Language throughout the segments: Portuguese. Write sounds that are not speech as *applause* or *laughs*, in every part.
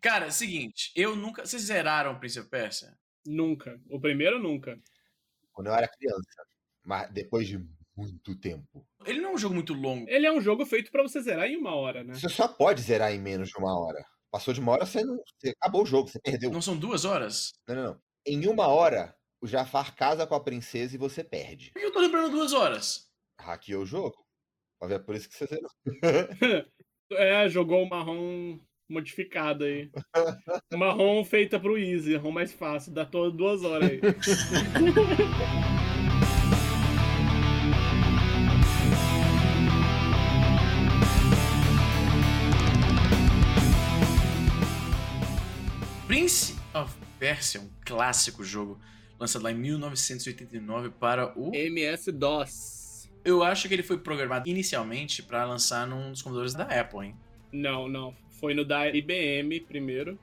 Cara, seguinte, eu nunca. Vocês zeraram Prince of Persia? Nunca. O primeiro, nunca. Quando eu era criança. Mas depois de muito tempo. Ele não é um jogo muito longo. Ele é um jogo feito pra você zerar em uma hora, né? Você só pode zerar em menos de uma hora. Passou de uma hora, você, não, você acabou o jogo, você perdeu. Não são duas horas? Não, não, não. Em uma hora, o Jafar casa com a princesa e você perde. Por que eu tô lembrando duas horas? Hackeou o jogo. Vai ver, é por isso que você zerou. *laughs* é, jogou o marrom modificado aí. *laughs* marrom feita pro easy, marrom mais fácil, dá todas duas horas aí. *laughs* Prince of Persia, um clássico jogo lançado lá em 1989 para o MS-DOS. Eu acho que ele foi programado inicialmente para lançar num dos computadores da Apple, hein? Não, não. Foi no da IBM primeiro.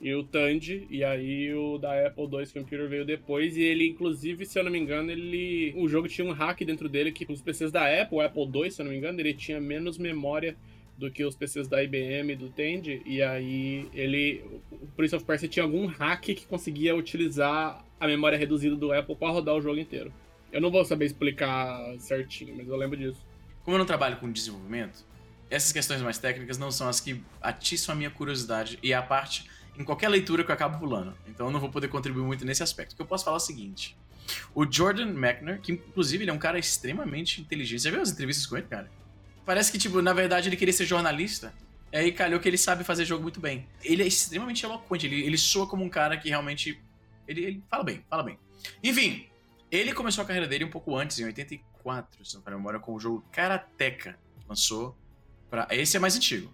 E o Tandy, e aí o da Apple II Computer veio depois, e ele, inclusive, se eu não me engano, ele. O jogo tinha um hack dentro dele que os PCs da Apple, o Apple II, se eu não me engano, ele tinha menos memória do que os PCs da IBM do Tandy, e aí ele, o Prince of Persia tinha algum hack que conseguia utilizar a memória reduzida do Apple para rodar o jogo inteiro. Eu não vou saber explicar certinho, mas eu lembro disso. Como eu não trabalho com desenvolvimento, essas questões mais técnicas não são as que atiçam a minha curiosidade e a parte em qualquer leitura que eu acabo pulando. Então eu não vou poder contribuir muito nesse aspecto. O que eu posso falar é o seguinte: o Jordan Mechner, que inclusive ele é um cara extremamente inteligente. Você viu as entrevistas com ele, cara? Parece que, tipo, na verdade ele queria ser jornalista. E aí calhou que ele sabe fazer jogo muito bem. Ele é extremamente eloquente, ele, ele soa como um cara que realmente. Ele, ele fala bem, fala bem. Enfim, ele começou a carreira dele um pouco antes, em 84, se não me memória, com o jogo Karateka. Lançou para Esse é mais antigo.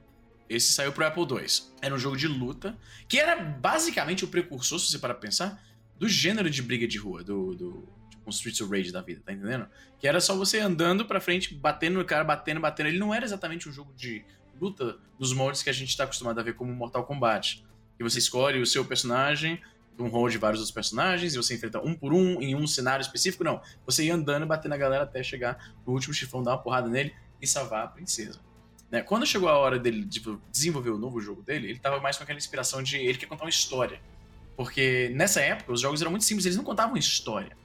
Esse saiu pro Apple II. Era um jogo de luta, que era basicamente o precursor, se você parar pra pensar, do gênero de briga de rua, do, do um Streets of Rage da vida, tá entendendo? Que era só você andando pra frente, batendo no cara, batendo, batendo. Ele não era exatamente um jogo de luta nos moldes que a gente tá acostumado a ver como Mortal Kombat. Que você escolhe o seu personagem, um rol de vários outros personagens, e você enfrenta um por um em um cenário específico. Não. Você ia andando, batendo a galera até chegar no último chifão, dar uma porrada nele e salvar a princesa. Né? Quando chegou a hora dele de desenvolver o novo jogo dele, ele tava mais com aquela inspiração de ele quer contar uma história. Porque nessa época os jogos eram muito simples, eles não contavam história.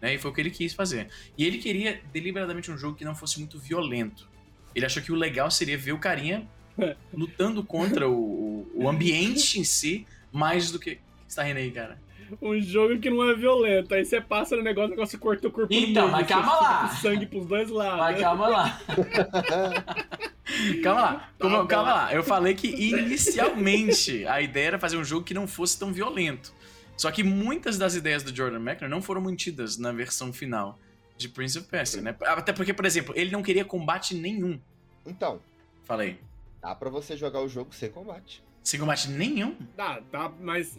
Né? E foi o que ele quis fazer. E ele queria deliberadamente um jogo que não fosse muito violento. Ele achou que o legal seria ver o carinha *laughs* lutando contra o, o ambiente em si, mais do que. O que você tá rindo aí, cara? Um jogo que não é violento. Aí você passa no negócio, o negócio corta o corpo Então, mas calma lá. sangue pros dois lados. Mas calma lá. *laughs* calma lá. Como, calma lá. Eu falei que inicialmente a ideia era fazer um jogo que não fosse tão violento. Só que muitas das ideias do Jordan Mechner não foram mantidas na versão final de Prince of Persia, né? Até porque, por exemplo, ele não queria combate nenhum. Então. Falei. Dá pra você jogar o jogo sem combate. Sem combate nenhum? Dá, dá, mas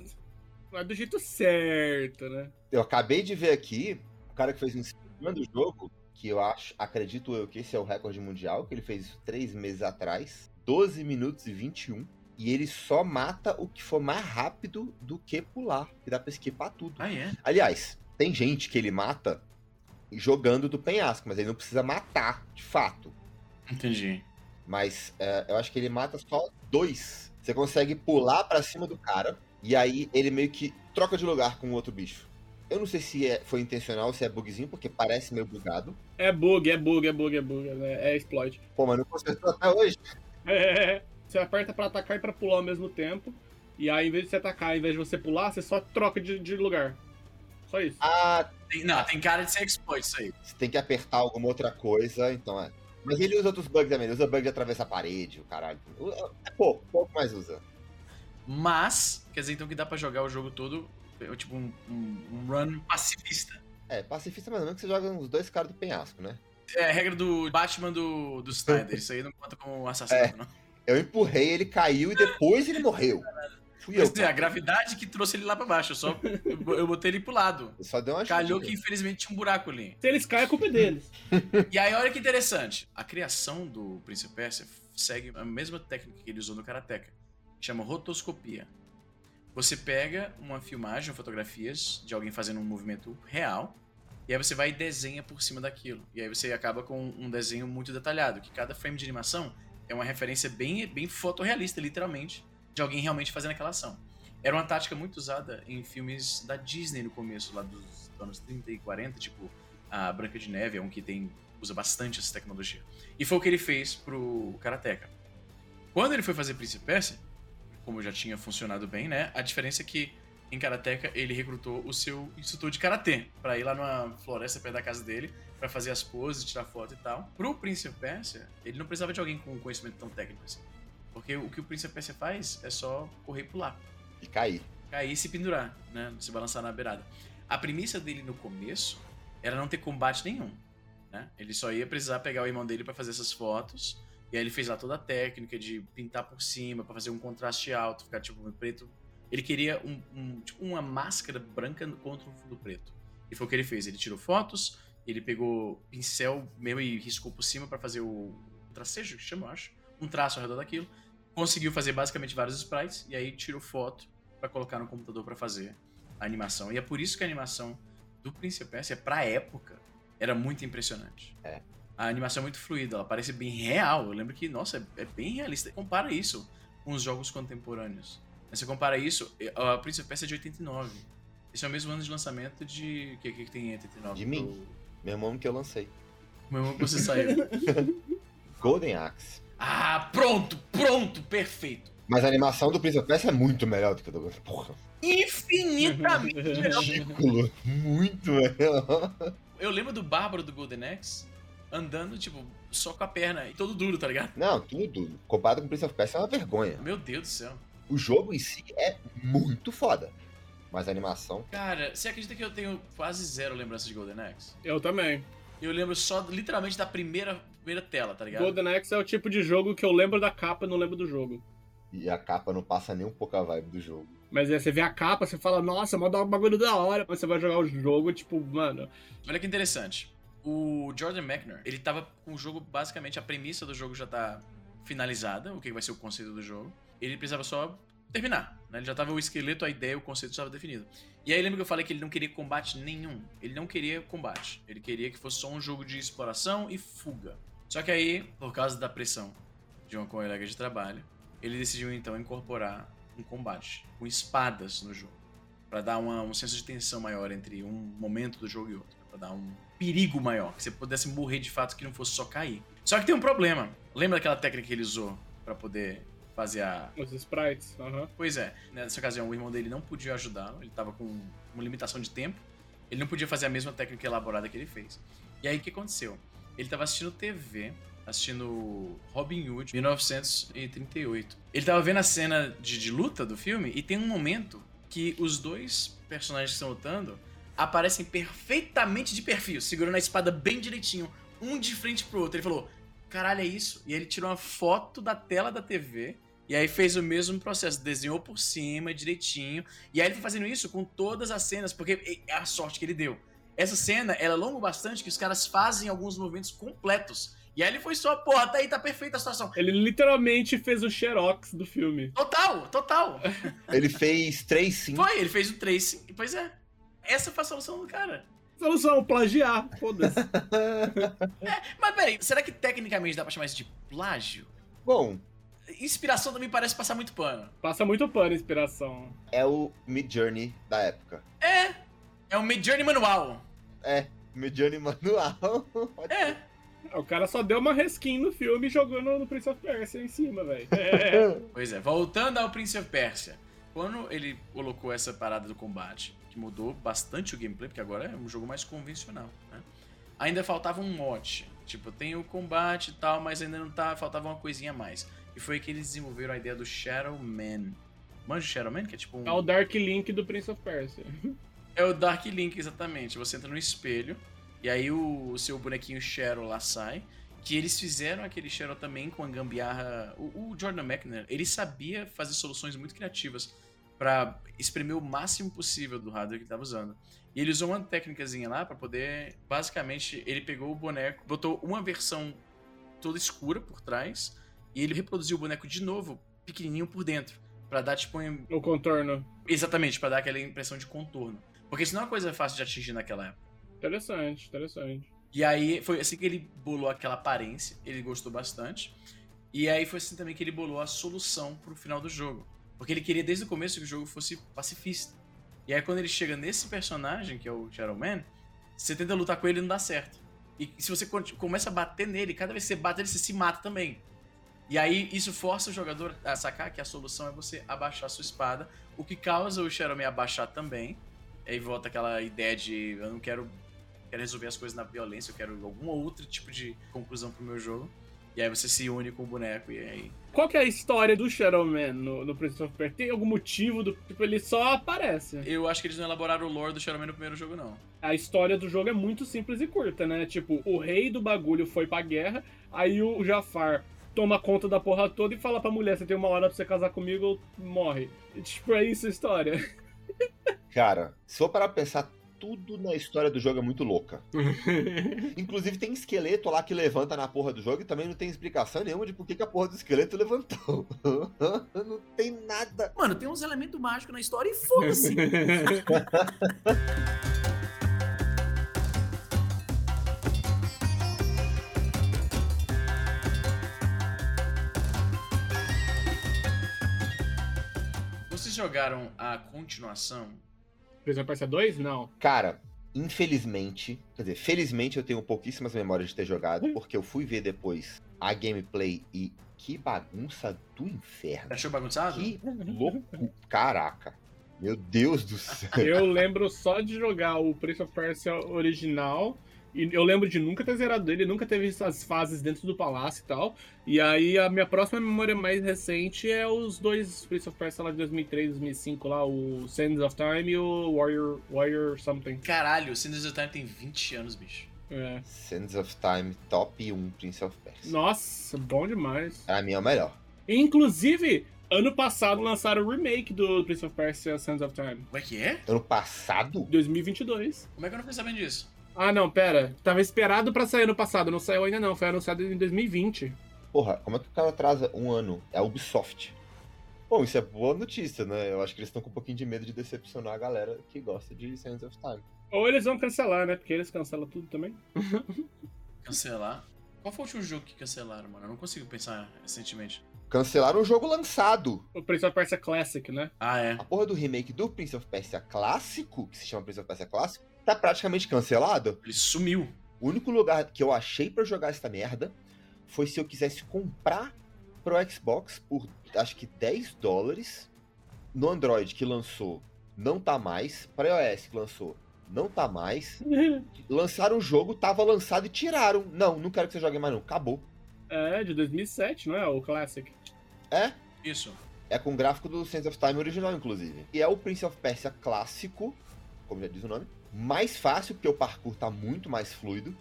é do jeito certo, né? Eu acabei de ver aqui, o cara que fez um segundo jogo, que eu acho, acredito eu que esse é o recorde mundial, que ele fez isso três meses atrás, 12 minutos e 21 e ele só mata o que for mais rápido do que pular. Que dá pra esquipar tudo. Ah, é? Aliás, tem gente que ele mata jogando do penhasco, mas ele não precisa matar, de fato. Entendi. Mas é, eu acho que ele mata só dois. Você consegue pular para cima do cara, e aí ele meio que troca de lugar com o outro bicho. Eu não sei se é, foi intencional ou se é bugzinho, porque parece meio bugado. É bug, é bug, é bug, é bug, é, é exploit. Pô, mas não consertou até hoje. É. Você aperta para atacar e para pular ao mesmo tempo. E aí, em vez de você atacar, em vez de você pular, você só troca de, de lugar. Só isso. Ah, tem, não, tem cara de ser exploit isso aí. Você tem que apertar alguma outra coisa, então é. Mas ele usa outros bugs também, ele usa bug de atravessar a parede, o caralho. É pouco, pouco mais usa. Mas, quer dizer então que dá pra jogar o jogo todo, é, tipo um, um, um run pacifista. É, pacifista mais ou menos que você joga uns dois caras do penhasco, né? É a regra do Batman do, do Snyder, isso aí não conta como assassinato, é. não. Eu empurrei, ele caiu e depois ele morreu. Fui eu. É, a gravidade que trouxe ele lá pra baixo. Eu só eu botei ele pro lado. Só deu uma Calhou que infelizmente tinha um buraco ali. Se eles caem, a culpa é deles. e aí, olha que interessante. A criação do Príncipe Persia segue a mesma técnica que ele usou no Karateka. Chama rotoscopia. Você pega uma filmagem, fotografias de alguém fazendo um movimento real, e aí você vai e desenha por cima daquilo. E aí você acaba com um desenho muito detalhado, que cada frame de animação é uma referência bem, bem fotorrealista, literalmente, de alguém realmente fazendo aquela ação. Era uma tática muito usada em filmes da Disney no começo, lá dos anos 30 e 40, tipo a Branca de Neve, é um que tem usa bastante essa tecnologia. E foi o que ele fez pro Karateka. Quando ele foi fazer Príncipe Persia, como já tinha funcionado bem, né? A diferença é que em Karateka ele recrutou o seu instrutor de karatê para ir lá numa floresta perto da casa dele para fazer as poses, tirar foto e tal. Pro Príncipe Persia, ele não precisava de alguém com conhecimento tão técnico assim. Porque o que o Príncipe Persia faz é só correr e pular. E cair. Cair e se pendurar, né? Se balançar na beirada. A premissa dele no começo era não ter combate nenhum. Né? Ele só ia precisar pegar o irmão dele para fazer essas fotos. E aí ele fez lá toda a técnica de pintar por cima, para fazer um contraste alto, ficar tipo um preto. Ele queria um, um, tipo, uma máscara branca contra um fundo preto. E foi o que ele fez. Ele tirou fotos, ele pegou pincel mesmo e riscou por cima para fazer o tracejo, que chama, eu acho. Um traço ao redor daquilo. Conseguiu fazer basicamente vários sprites e aí tirou foto para colocar no computador para fazer a animação. E é por isso que a animação do Príncipe Persia, pra época, era muito impressionante. É. A animação é muito fluida, ela parece bem real. Eu lembro que, nossa, é, é bem realista. Compara isso com os jogos contemporâneos. Você compara isso, a Prince of Persia é de 89. Esse é o mesmo ano de lançamento de. O que, que tem em 89? De mim? Do... Mesmo ano que eu lancei. Mesmo ano que você saiu. *laughs* Golden Axe. Ah, pronto, pronto, perfeito. Mas a animação do Prince of Persia é muito melhor do que a do Porra. Infinitamente melhor. Ridículo. Muito melhor. Eu lembro do Bárbaro do Golden Axe andando, tipo, só com a perna e todo duro, tá ligado? Não, tudo. Comparado com Prince of Persia é uma vergonha. Meu Deus do céu. O jogo em si é muito foda. Mas a animação. Cara, você acredita que eu tenho quase zero lembrança de Golden Axe? Eu também. Eu lembro só, literalmente, da primeira, primeira tela, tá ligado? Golden Axe é o tipo de jogo que eu lembro da capa e não lembro do jogo. E a capa não passa nem um pouco a vibe do jogo. Mas é, você vê a capa, você fala, nossa, manda um bagulho da hora. Mas você vai jogar o jogo, tipo, mano. Olha que interessante. O Jordan Mechner, ele tava com o jogo, basicamente, a premissa do jogo já tá finalizada, o que vai ser o conceito do jogo. Ele precisava só terminar, né? Ele já tava o esqueleto, a ideia, o conceito estava definido. E aí lembra que eu falei que ele não queria combate nenhum. Ele não queria combate. Ele queria que fosse só um jogo de exploração e fuga. Só que aí, por causa da pressão de uma colega de trabalho, ele decidiu então incorporar um combate com espadas no jogo, para dar uma, um senso de tensão maior entre um momento do jogo e outro, para dar um perigo maior, que você pudesse morrer de fato que não fosse só cair. Só que tem um problema. Lembra daquela técnica que ele usou para poder fazer a Os sprites, aham. Pois é, nessa ocasião o irmão dele não podia ajudá-lo, ele tava com uma limitação de tempo, ele não podia fazer a mesma técnica elaborada que ele fez. E aí o que aconteceu? Ele tava assistindo TV, assistindo Robin Hood, 1938. Ele tava vendo a cena de, de luta do filme e tem um momento que os dois personagens que estão lutando aparecem perfeitamente de perfil, segurando a espada bem direitinho, um de frente pro outro. Ele falou: caralho, é isso? E aí ele tirou uma foto da tela da TV. E aí fez o mesmo processo, desenhou por cima direitinho. E aí ele foi fazendo isso com todas as cenas, porque é a sorte que ele deu. Essa cena, ela é longa bastante, que os caras fazem alguns movimentos completos. E aí ele foi só, porra, tá aí, tá perfeita a situação. Ele literalmente fez o xerox do filme. Total, total. Ele fez três sim. Foi, ele fez o tracing. Pois é. Essa foi a solução do cara. Solução, plagiar. Foda-se. *laughs* Mas peraí, será que tecnicamente dá pra chamar isso de plágio? Bom, Inspiração também parece passar muito pano. Passa muito pano inspiração. é o Mid Journey da época. É. É um Midjourney manual. É, Mid Journey manual. *laughs* É. O cara só deu uma reskin no filme jogando no Prince of Persia em cima, velho. É. *laughs* Pois é, voltando ao Prince of Persia. Quando ele colocou essa parada do combate, mudou bastante o gameplay, porque agora é um jogo mais convencional, né? Ainda faltava um mote. Tipo, tem o combate e tal, mas ainda não tá. Faltava uma coisinha a mais. E foi que eles desenvolveram a ideia do Shadow Man. Manja o Shadow Man? Que é tipo um. É o Dark Link do Prince of Persia. *laughs* É o Dark Link, exatamente. Você entra no espelho, e aí o, seu bonequinho Cheryl lá sai. Que eles fizeram aquele Cheryl também com a gambiarra. O, o Jordan Mechner, ele sabia fazer soluções muito criativas para espremer o máximo possível do hardware que ele estava usando. E ele usou uma técnicazinha lá para poder. Basicamente, ele pegou o boneco, botou uma versão toda escura por trás, e ele reproduziu o boneco de novo, pequenininho por dentro. Pra dar, tipo, um- O contorno. Exatamente, pra dar aquela impressão de contorno. Porque isso não é uma coisa fácil de atingir naquela época. Interessante, interessante. E aí foi assim que ele bolou aquela aparência, ele gostou bastante. E aí foi assim também que ele bolou a solução pro final do jogo. Porque ele queria desde o começo que o jogo fosse pacifista. E aí quando ele chega nesse personagem, que é o Shadow Man, você tenta lutar com ele e não dá certo. E se você começa a bater nele, cada vez que você bate ele, você se mata também. E aí isso força o jogador a sacar que a solução é você abaixar sua espada, o que causa o Shadow Man abaixar também. E aí volta aquela ideia de eu não quero, quero resolver as coisas na violência, eu quero algum outro tipo de conclusão pro meu jogo. E aí você se une com o boneco e aí. Qual que é a história do Shadow Man no, no Prince of Persia? Tem algum motivo do. Tipo, ele só aparece. Eu acho que eles não elaboraram o lore do Shadow Man no primeiro jogo, não. A história do jogo é muito simples e curta, né? Tipo, o rei do bagulho foi pra guerra, aí o Jafar toma conta da porra toda e fala pra mulher: você tem uma hora pra você casar comigo ou morre. E, tipo, é isso a história. *laughs* Cara, se for parar pra pensar, tudo na história do jogo é muito louca. *laughs* Inclusive tem esqueleto lá que levanta na porra do jogo e também não tem explicação nenhuma de por que, que a porra do esqueleto *laughs* levantou. *laughs* não tem nada. Mano, tem uns elementos mágicos na história e foda-se. Vocês jogaram a continuação Prison Persia 2? Não. Cara, infelizmente, quer dizer, felizmente eu tenho pouquíssimas memórias de ter jogado, Hum. porque eu fui ver depois a gameplay e que bagunça do inferno. Achou bagunçado? Que louco. Caraca. Meu Deus do *laughs* céu. Eu lembro só de jogar o Prince of Persia original. E eu lembro de nunca ter zerado ele, nunca teve essas fases dentro do palácio e tal. E aí a minha próxima memória mais recente é os dois Prince of Persia lá de 2003, 2005, lá, o Sands of Time e o Warrior, Warrior Something. Caralho, o Sinders of Time tem 20 anos, bicho. É. Sands of Time, top 1 Prince of Persia. Nossa, bom demais. Pra mim é o melhor. Inclusive, ano passado lançaram o remake do Prince of Persia Sands of Time. Como é que é? Ano passado? 2022. Como é que eu não fiquei sabendo disso? Ah, não, pera. Tava esperado pra sair ano passado, não saiu ainda não. Foi anunciado em 2020. Porra, como é que o cara atrasa um ano? É a Ubisoft. Bom, isso é boa notícia, né? Eu acho que eles estão com um pouquinho de medo de decepcionar a galera que gosta de Sands of Time. Ou eles vão cancelar, né? Porque eles cancelam tudo também. *laughs* Cancelar? Qual foi o último jogo que cancelaram, mano? Eu não consigo pensar recentemente. Cancelaram o jogo lançado. O Prince of Persia Classic, né? Ah, é. A porra do remake do Prince of Persia clássico, que se chama Prince of Persia clássico, tá praticamente cancelado. Ele sumiu. O único lugar que eu achei pra jogar essa merda foi se eu quisesse comprar pro Xbox por acho que 10 dólares. No Android que lançou, não tá mais. Pra iOS que lançou, não tá mais. *laughs* Lançaram o jogo, tava lançado e tiraram. Não, não quero que você jogue mais não. Acabou. é, de 2007, não é? O Classic. É, Isso. é com o gráfico do Sands of Time original, inclusive. E é o Prince of Persia clássico, como já diz o nome. Mais fácil, porque o parkour tá muito mais fluido.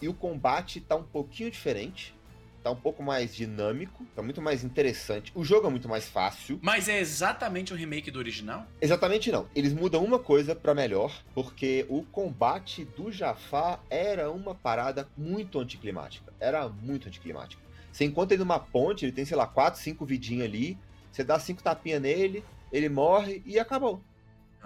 E o combate tá um pouquinho diferente. Tá um pouco mais dinâmico, tá muito mais interessante. O jogo é muito mais fácil. Mas é exatamente o remake do original? Exatamente não. Eles mudam uma coisa pra melhor, porque o combate do Jafar era uma parada muito anticlimática. Era muito anticlimática. Você encontra ele numa ponte, ele tem, sei lá, 4, 5 vidinhas ali. Você dá cinco tapinhas nele, ele morre e acabou.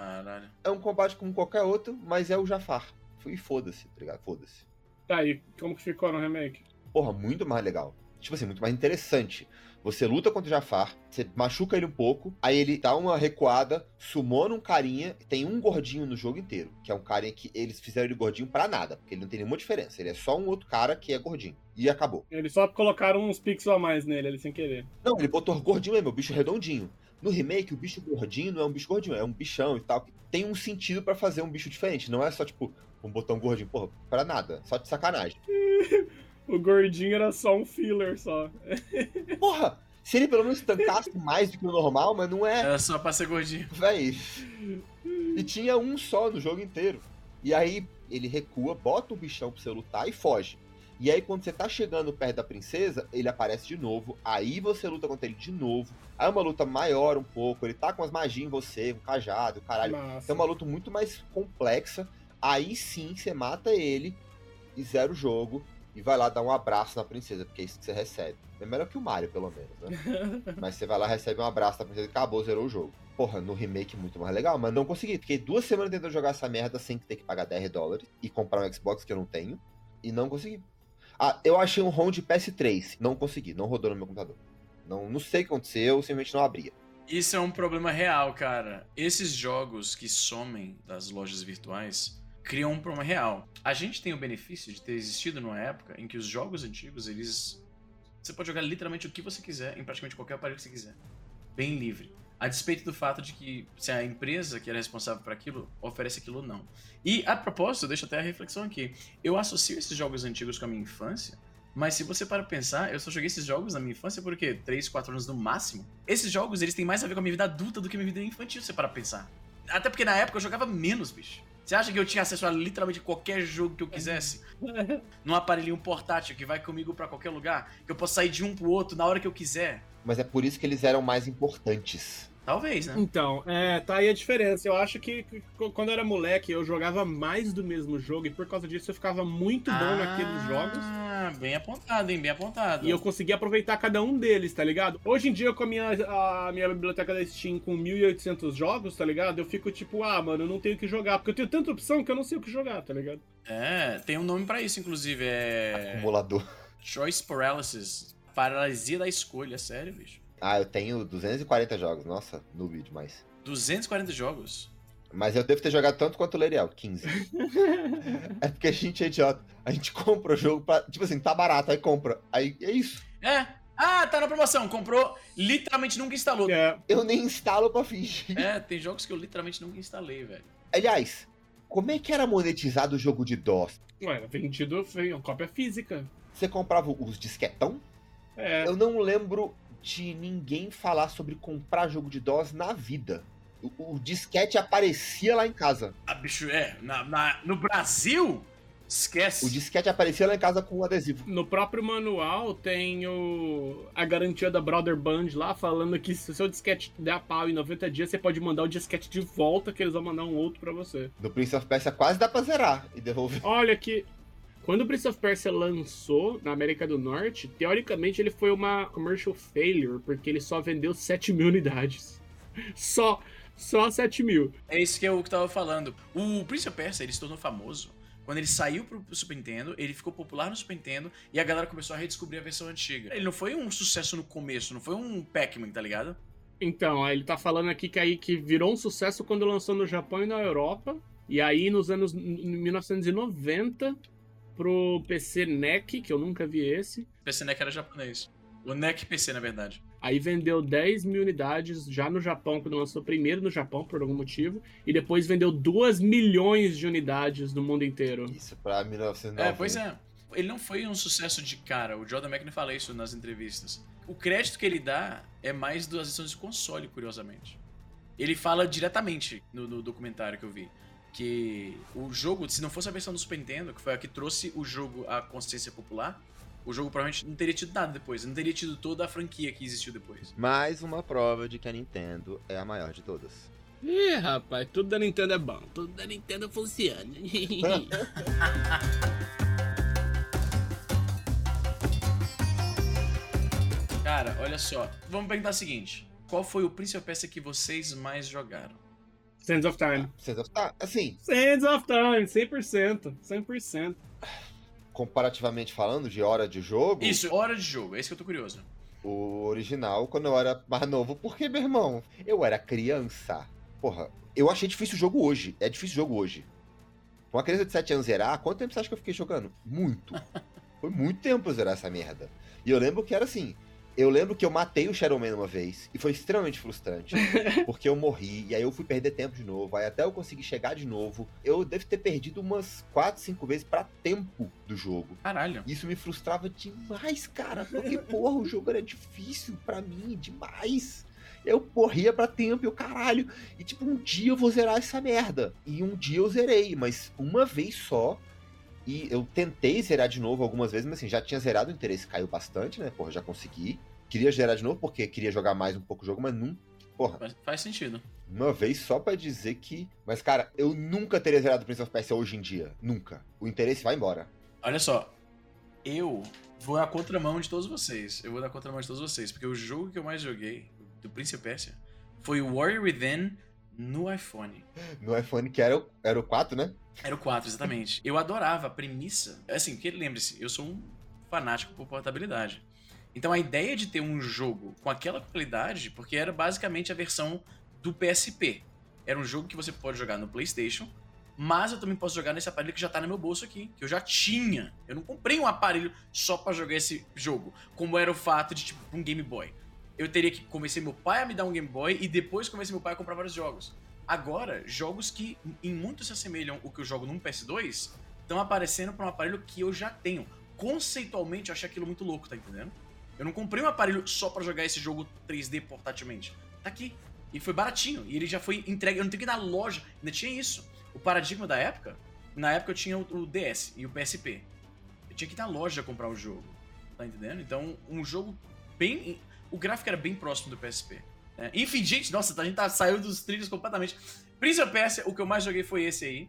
Caralho. É um combate como qualquer outro, mas é o Jafar. E foda-se, tá ligado? Foda-se. Tá aí, como que ficou no remake? Porra, muito mais legal. Tipo assim, muito mais interessante. Você luta contra o Jafar, você machuca ele um pouco, aí ele dá uma recuada, sumona um carinha, tem um gordinho no jogo inteiro, que é um carinha que eles fizeram ele gordinho pra nada, porque ele não tem nenhuma diferença, ele é só um outro cara que é gordinho. E acabou. Eles só colocaram uns pixels a mais nele, ali sem querer. Não, ele botou gordinho mesmo, o bicho redondinho. No remake, o bicho gordinho não é um bicho gordinho, é um bichão e tal. que Tem um sentido pra fazer um bicho diferente, não é só tipo, um botão gordinho, porra, pra nada, só de sacanagem. *laughs* O gordinho era só um filler só. *laughs* Porra, se ele pelo menos tancasse mais do que o normal, mas não é. Era só pra ser gordinho. Véi. E tinha um só no jogo inteiro. E aí ele recua, bota o bichão pra você lutar e foge. E aí quando você tá chegando perto da princesa, ele aparece de novo. Aí você luta contra ele de novo. Aí é uma luta maior um pouco. Ele tá com as magias em você, um cajado, caralho. Massa. É uma luta muito mais complexa. Aí sim você mata ele e zera o jogo. E vai lá dar um abraço na princesa, porque é isso que você recebe. É melhor que o Mario, pelo menos, né? *laughs* Mas você vai lá, recebe um abraço da princesa e acabou, zerou o jogo. Porra, no remake muito mais legal, mas não consegui. Fiquei duas semanas tentando jogar essa merda sem ter que pagar 10 dólares e comprar um Xbox que eu não tenho. E não consegui. Ah, eu achei um ROM de PS3. Não consegui, não rodou no meu computador. Não, não sei o que aconteceu, simplesmente não abria. Isso é um problema real, cara. Esses jogos que somem das lojas virtuais criam um problema real. A gente tem o benefício de ter existido numa época em que os jogos antigos, eles. Você pode jogar literalmente o que você quiser em praticamente qualquer aparelho que você quiser. Bem livre. A despeito do fato de que se a empresa que era responsável por aquilo oferece aquilo ou não. E a propósito, deixa até a reflexão aqui. Eu associo esses jogos antigos com a minha infância, mas se você para pensar, eu só joguei esses jogos na minha infância por quê? 3, 4 anos no máximo. Esses jogos, eles têm mais a ver com a minha vida adulta do que a minha vida infantil, se você para pensar. Até porque na época eu jogava menos, bicho. Você acha que eu tinha acesso a literalmente qualquer jogo que eu quisesse? *laughs* Num aparelhinho portátil que vai comigo pra qualquer lugar? Que eu posso sair de um pro outro na hora que eu quiser? Mas é por isso que eles eram mais importantes. Talvez, né? Então, é, tá aí a diferença. Eu acho que, que quando eu era moleque, eu jogava mais do mesmo jogo e por causa disso eu ficava muito bom naqueles jogos. Ah, bem apontado, hein? Bem apontado. E eu conseguia aproveitar cada um deles, tá ligado? Hoje em dia, com a minha, a minha biblioteca da Steam com 1.800 jogos, tá ligado? Eu fico tipo, ah, mano, eu não tenho o que jogar. Porque eu tenho tanta opção que eu não sei o que jogar, tá ligado? É, tem um nome pra isso, inclusive. É. Acumulador. Choice Paralysis. Paralisia da escolha, sério, bicho. Ah, eu tenho 240 jogos. Nossa, noob demais. 240 jogos. Mas eu devo ter jogado tanto quanto o Leriel, 15. *laughs* é porque a gente é idiota. A gente compra o jogo pra. Tipo assim, tá barato, aí compra. Aí é isso. É. Ah, tá na promoção. Comprou, literalmente nunca instalou. É, Eu nem instalo pra fingir. É, tem jogos que eu literalmente nunca instalei, velho. Aliás, como é que era monetizado o jogo de DOS? ué, vendido, veio uma cópia física. Você comprava os disquetão? É. Eu não lembro de ninguém falar sobre comprar jogo de DOS na vida. O, o disquete aparecia lá em casa. Ah, bicho, é. Na, na- no Brasil? Esquece. O disquete aparecia lá em casa com um adesivo. No próprio manual tem o, a garantia da Brother Band lá, falando que se o seu disquete der pau em 90 dias, você pode mandar o disquete de volta, que eles vão mandar um outro pra você. No Prince of Persia quase dá pra zerar e devolver. Olha que. Quando o Prince of Persia lançou na América do Norte, teoricamente ele foi uma commercial failure, porque ele só vendeu 7 mil unidades. *laughs* Só, só 7 mil. É isso que eu tava falando. O Prince of Persia, ele se tornou famoso quando ele saiu pro Super Nintendo, ele ficou popular no Super Nintendo e a galera começou a redescobrir a versão antiga. Ele não foi um sucesso no começo, não foi um Pac-Man, tá ligado? Então, ele tá falando aqui que aí que virou um sucesso quando lançou no Japão e na Europa. E aí nos anos em 1990 pro PC NEC, que eu nunca vi esse. O PC NEC era japonês. O NEC PC, na verdade. Aí vendeu 10 mil unidades já no Japão, quando lançou primeiro no Japão, por algum motivo. E depois vendeu 2 milhões de unidades no mundo inteiro. Isso pra 1990. É, pois é. Ele não foi um sucesso de cara. O Jordan McNamara fala isso nas entrevistas. O crédito que ele dá é mais das edições de console, curiosamente. Ele fala diretamente no, no documentário que eu vi que o jogo, se não fosse a versão do Super Nintendo, que foi a que trouxe o jogo à consciência popular, o jogo provavelmente não teria tido nada depois, não teria tido toda a franquia que existiu depois. Mais uma prova de que a Nintendo é a maior de todas. Ih, rapaz, tudo da Nintendo é bom. Tudo da Nintendo funciona. *laughs* Cara, olha só, vamos perguntar o seguinte: qual foi o Prince of Persia que vocês mais jogaram? Sands of Time. Vocês tá, assim, Sands of Time, 100%. 100%. comparativamente falando, de hora de jogo, Isso, hora de jogo, é isso que eu tô curioso. o original, quando eu era mais novo, porque, meu irmão, eu era criança. Porra, eu achei difícil o jogo hoje. É difícil o jogo hoje. Com uma criança de 7 anos zerar, quanto tempo você acha que eu fiquei jogando? Muito. *laughs* Foi muito tempo eu zerar essa merda. E eu lembro que era assim. Eu lembro que eu matei o Shadow Man uma vez e foi extremamente frustrante. *laughs* porque eu morri, e aí eu fui perder tempo de novo. Aí até eu conseguir chegar de novo, eu devo ter perdido umas 4, 5 vezes pra tempo do jogo. Caralho. Isso me frustrava demais, cara. Porque, porra, o jogo era difícil pra mim, demais. Eu morria pra tempo e o caralho. E, tipo, um dia eu vou zerar essa merda. E um dia eu zerei, mas uma vez só. E eu tentei zerar de novo algumas vezes, mas assim, já tinha zerado, o interesse caiu bastante, né? Porra, já consegui. Queria zerar de novo porque queria jogar mais um pouco o jogo, mas não. Porra, Faz- Faz sentido. uma vez só pra dizer que. Mas, cara, eu nunca teria zerado Prince of Persia hoje em dia. Nunca. O interesse vai embora. Olha só, eu vou na contramão de todos vocês. Eu vou na contramão de todos vocês, porque o jogo que eu mais joguei, do Prince of Persia, foi o Warrior Within no iPhone. No iPhone, que era o, era o 4, né? Era o 4, exatamente. Eu adorava a premissa. Assim, porque lembre-se, eu sou um fanático por portabilidade. Então a ideia de ter um jogo com aquela qualidade, porque era basicamente a versão do PSP. Era um jogo que você pode jogar no PlayStation, mas eu também posso jogar nesse aparelho que já tá no meu bolso aqui, que eu já tinha. Eu não comprei um aparelho só para jogar esse jogo, como era o fato de tipo um Game Boy. Eu teria que convencer meu pai a me dar um Game Boy e depois convencer meu pai a comprar vários jogos. Agora, jogos que em muito se assemelham o que eu jogo num PS2 estão aparecendo para um aparelho que eu já tenho. Conceitualmente, eu achei aquilo muito louco, tá entendendo? Eu não comprei um aparelho só para jogar esse jogo 3D portátilmente. Tá aqui. E foi baratinho. E ele já foi entregue. Eu não tenho que ir na loja. Ainda tinha isso. O paradigma da época, na época eu tinha o DS e o PSP. Eu tinha que ir na loja comprar o jogo. Tá entendendo? Então, um jogo bem. O gráfico era bem próximo do PSP. É, enfim, gente, nossa, a gente tá, saiu dos trilhos completamente. Prince of Persia, o que eu mais joguei foi esse aí.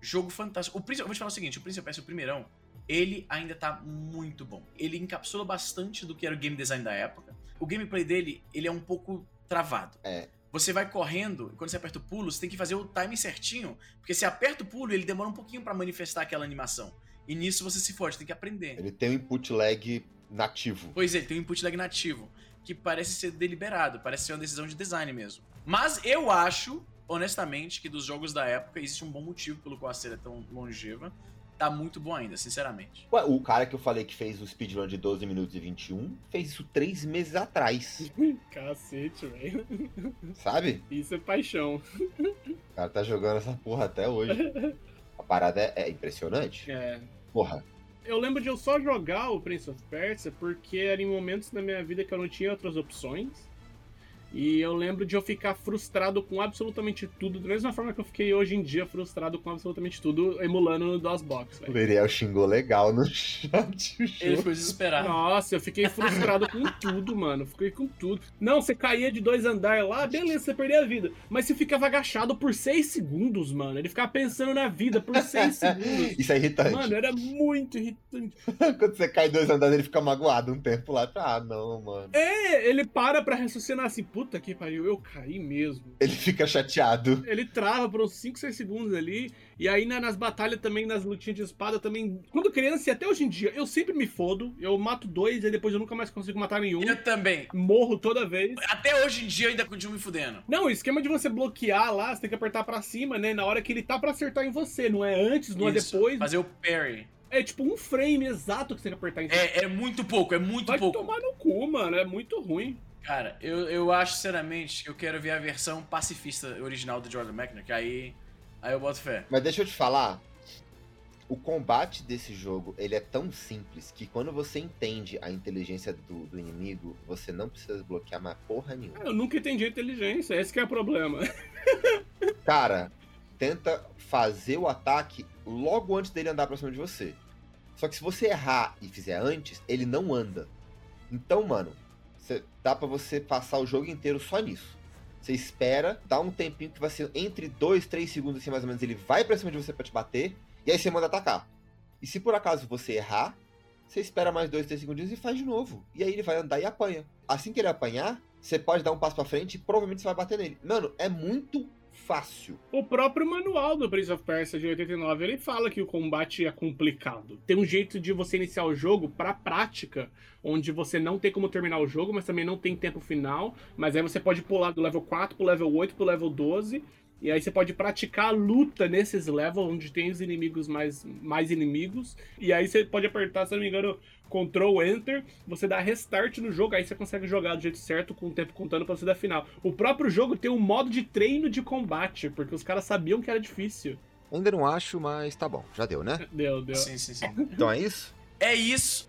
Jogo fantástico. O Prince, eu vou te falar o seguinte: o Prince of Persia, o primeirão, ele ainda tá muito bom. Ele encapsula bastante do que era o game design da época. O gameplay dele, ele é um pouco travado. É. Você vai correndo, e quando você aperta o pulo, você tem que fazer o time certinho, porque se aperta o pulo, ele demora um pouquinho para manifestar aquela animação. E nisso você se fode, tem que aprender. Ele tem um input lag nativo. Pois é, ele tem um input lag nativo, que parece ser deliberado, parece ser uma decisão de design mesmo. Mas eu acho, honestamente, que dos jogos da época existe um bom motivo pelo qual a série é tão longeva tá muito bom ainda, sinceramente. Ué, o cara que eu falei que fez o speedrun de 12 minutos e 21 fez isso três meses atrás. *laughs* Cacete, velho. Sabe? Isso é paixão. O cara tá jogando essa porra até hoje. *laughs* A parada é, é impressionante. É. Porra. Eu lembro de eu só jogar o Prince of Persia porque era em momentos da minha vida que eu não tinha outras opções. E eu lembro de eu ficar frustrado com absolutamente tudo, da mesma forma que eu fiquei hoje em dia frustrado com absolutamente tudo, emulando no DOSBox. O. Veriel xingou legal no *laughs* chat. Ele ficou desesperado. Nossa, eu fiquei frustrado com tudo, mano. Fiquei com tudo. Não, você caía de dois andares lá, beleza, você perdia a vida. Mas você ficava agachado por seis segundos, mano. Ele ficava pensando na vida por seis *laughs* segundos. Isso é irritante. Mano, era muito irritante. *laughs* Quando você cai dois andares, ele fica magoado um tempo lá. Ah, não, mano. É, ele para pra raciocinar assim, puta que pariu, eu caí mesmo. Ele fica chateado. Ele trava por uns 5, 6 segundos ali. E aí na- nas batalhas também, nas lutinhas de espada também. Quando criança e até hoje em dia, eu sempre me fodo. Eu mato dois e depois eu nunca mais consigo matar nenhum. Eu também. Morro toda vez. Até hoje em dia eu ainda continuo me fudendo. Não, o esquema de você bloquear lá, você tem que apertar pra cima, né? Na hora que ele tá pra acertar em você. Não é antes, não Isso, é depois. Fazer o parry. É tipo um frame exato que você tem que apertar em cima. É, é muito pouco, é muito Vai pouco. tomar no cu, mano. É muito ruim. Cara, eu, eu acho, sinceramente, que eu quero ver a versão pacifista original do Jordan McNair, que aí, aí eu boto fé. Mas deixa eu te falar. O combate desse jogo, ele é tão simples que quando você entende a inteligência do, do inimigo, você não precisa desbloquear mais porra nenhuma. Eu nunca entendi a inteligência. Esse que é o problema. *laughs* Cara, tenta fazer o ataque logo antes dele andar pra cima de você. Só que se você errar e fizer antes, ele não anda. Então, mano, cê- dá pra você passar o jogo inteiro só nisso. Você espera, dá um tempinho que vai ser entre 2, 3 segundos assim mais ou menos, ele vai pra cima de você pra te bater, e aí você manda atacar. E se por acaso você errar, você espera mais 2, 3 segundinhos e faz de novo. E aí ele vai andar e apanha. Assim que ele apanhar, você pode dar um passo pra frente e provavelmente você vai bater nele. Mano, é muito fácil. O próprio manual do Prince of Persia de 89, ele fala que o combate é complicado. Tem um jeito de você iniciar o jogo pra prática, onde você não tem como terminar o jogo, mas também não tem tempo final, mas aí você pode pular do level 4 pro level 8 pro level 12, e aí você pode praticar a luta nesses levels, onde tem os inimigos mais, mais inimigos, e aí você pode apertar, se eu não me engano, Ctrl Enter, você dá restart no jogo, aí você consegue jogar do jeito certo, com o tempo contando pra você dar final. O próprio jogo tem um modo de treino de combate, porque os caras sabiam que era difícil. Ainda não acho, mas tá bom, já deu, né? Deu, deu. Sim, sim, sim. Então é isso? É isso.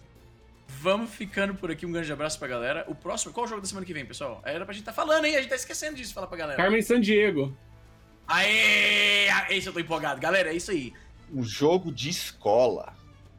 Vamos ficando por aqui. Um grande abraço pra galera. O próximo, qual é o jogo da semana que vem, pessoal? Era pra gente tá falando, hein? A gente tá esquecendo disso, falar pra galera. Carmen San Diego. Aê! Esse eu tô empolgado. Galera, é isso aí. Um jogo de escola.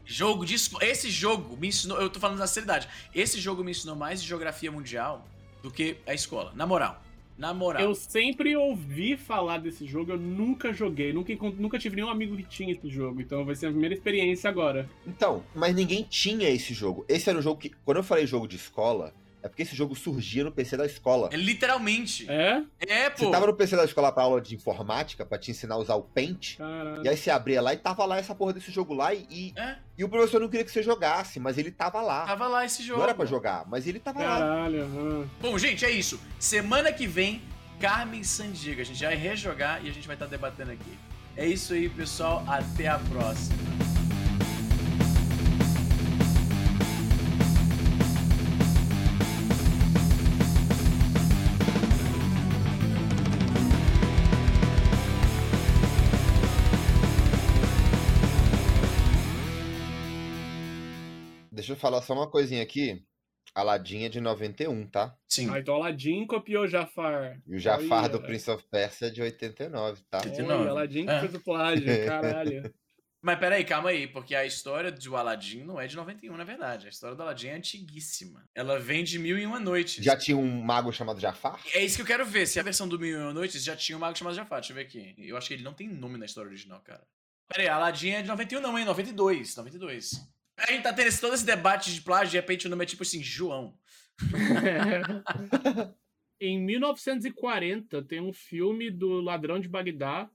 Jogo de esco- Esse jogo me ensinou. Eu tô falando da seriedade. Esse jogo me ensinou mais de geografia mundial do que a escola. Na moral. Na moral. Eu sempre ouvi falar desse jogo, eu nunca joguei, nunca, nunca tive nenhum amigo que tinha esse jogo, então vai ser a primeira experiência agora. Então, mas ninguém tinha esse jogo. Esse era um jogo que, quando eu falei jogo de escola, É porque esse jogo surgia no PC da escola. É literalmente. É? É, pô. Você tava no PC da escola pra aula de informática, pra te ensinar a usar o Paint. Caralho. E aí você abria lá e tava lá essa porra desse jogo lá. E, e, É, e o professor não queria que você jogasse, mas ele tava lá. tava lá esse jogo. Não era pra jogar, mas ele tava lá. Caralho, aham. Bom, gente, é isso. Semana que vem, Carmen Sandiga. A gente vai rejogar e a gente vai estar debatendo aqui. É isso aí, pessoal. Até a próxima. Falar só uma coisinha aqui. A Ladinha de 91, tá? Sim. Ah, então Aladdin copiou o Jafar. E o Jafar Olha. do Prince of Persia é de 89, tá? 89. Olha, Aladdin que É. fez o plágio, *laughs* caralho. Mas peraí, calma aí, porque a história do Aladdin não é de 91, na verdade. A história do Aladdin é antiguíssima. Ela vem de Mil e Uma Noites. Já tinha um mago chamado Jafar? É isso que eu quero ver, se a versão do Mil e Uma Noites já tinha um mago chamado Jafar. Deixa eu ver aqui. Eu acho que ele não tem nome na história original, cara. Pera aí, Aladdin é de 91 não, hein? 92. 92. A gente tá tendo esse- todo esse debate de plágio, de repente o nome é tipo assim, João. *laughs* em 1940, tem um filme do Ladrão de Bagdá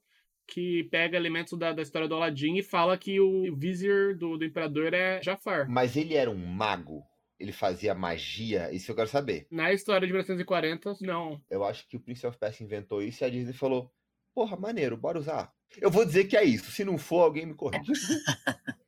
que pega elementos da, da história do Aladdin e fala que o vizir do, do imperador é Jafar. Mas ele era um mago? Ele fazia magia? Isso eu quero saber. Na história de 1940, não. Eu acho que o Prince of Persia inventou isso e a Disney falou: Porra, maneiro, bora usar. Eu vou dizer que é isso. Se não for, alguém me corrige. *laughs*